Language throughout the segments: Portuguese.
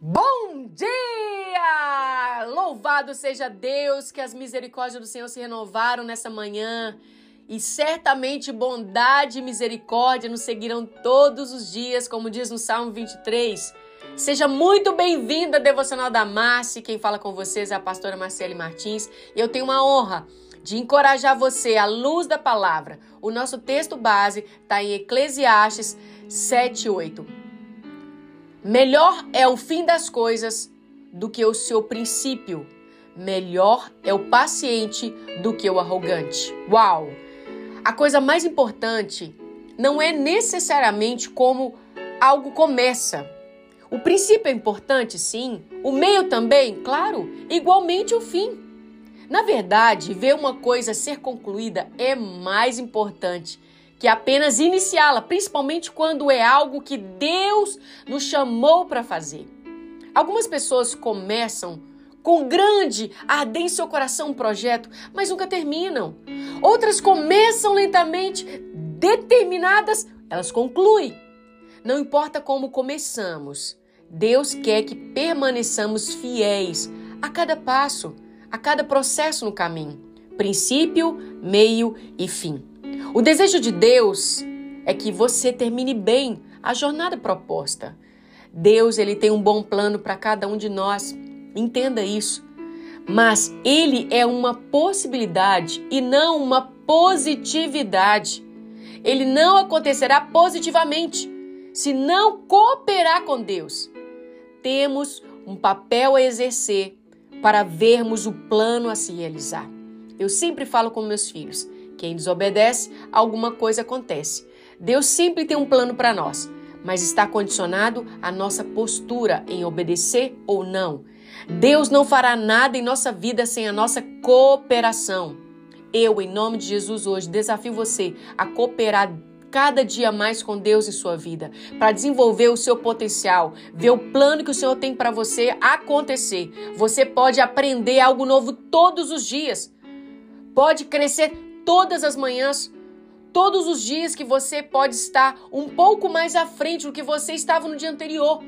Bom dia! Louvado seja Deus que as misericórdias do Senhor se renovaram nessa manhã. E certamente bondade e misericórdia nos seguirão todos os dias, como diz no Salmo 23. Seja muito bem-vinda à Devocional da Márcia. Quem fala com vocês é a pastora Marcele Martins. E eu tenho uma honra de encorajar você à luz da palavra. O nosso texto base está em Eclesiastes 7, 8. Melhor é o fim das coisas do que o seu princípio. Melhor é o paciente do que o arrogante. Uau! A coisa mais importante não é necessariamente como algo começa. O princípio é importante, sim. O meio também, claro. Igualmente o fim. Na verdade, ver uma coisa ser concluída é mais importante que apenas iniciá-la, principalmente quando é algo que Deus nos chamou para fazer. Algumas pessoas começam com grande ardência em seu coração um projeto, mas nunca terminam. Outras começam lentamente, determinadas, elas concluem. Não importa como começamos, Deus quer que permaneçamos fiéis a cada passo, a cada processo no caminho, princípio, meio e fim. O desejo de Deus é que você termine bem a jornada proposta. Deus, ele tem um bom plano para cada um de nós. Entenda isso. Mas ele é uma possibilidade e não uma positividade. Ele não acontecerá positivamente se não cooperar com Deus. Temos um papel a exercer para vermos o plano a se realizar. Eu sempre falo com meus filhos: quem desobedece, alguma coisa acontece. Deus sempre tem um plano para nós, mas está condicionado à nossa postura em obedecer ou não. Deus não fará nada em nossa vida sem a nossa cooperação. Eu, em nome de Jesus, hoje desafio você a cooperar cada dia mais com Deus em sua vida, para desenvolver o seu potencial, ver o plano que o Senhor tem para você acontecer. Você pode aprender algo novo todos os dias. Pode crescer todas as manhãs, todos os dias que você pode estar um pouco mais à frente do que você estava no dia anterior.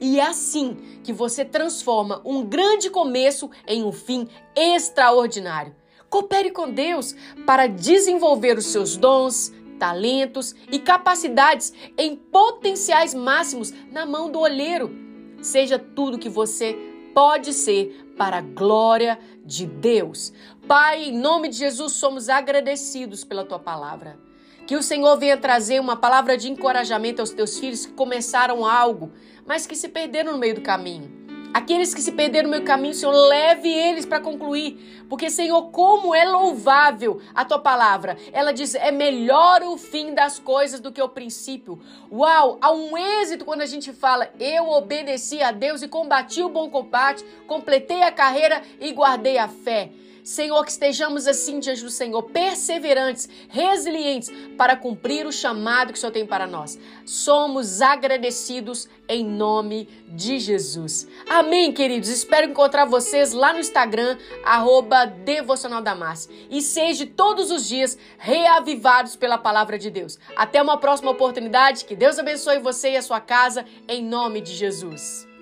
E é assim que você transforma um grande começo em um fim extraordinário. Coopere com Deus para desenvolver os seus dons, talentos e capacidades em potenciais máximos na mão do olheiro. Seja tudo que você pode ser para a glória de Deus. Pai, em nome de Jesus, somos agradecidos pela tua palavra. Que o Senhor venha trazer uma palavra de encorajamento aos teus filhos que começaram algo, mas que se perderam no meio do caminho. Aqueles que se perderam no meu caminho, Senhor, leve eles para concluir. Porque, Senhor, como é louvável a tua palavra. Ela diz: é melhor o fim das coisas do que o princípio. Uau, há um êxito quando a gente fala: eu obedeci a Deus e combati o bom combate, completei a carreira e guardei a fé. Senhor, que estejamos assim diante do Senhor, perseverantes, resilientes para cumprir o chamado que o Senhor tem para nós. Somos agradecidos em nome de Jesus. Amém, queridos. Espero encontrar vocês lá no Instagram, arroba E seja todos os dias reavivados pela palavra de Deus. Até uma próxima oportunidade. Que Deus abençoe você e a sua casa, em nome de Jesus.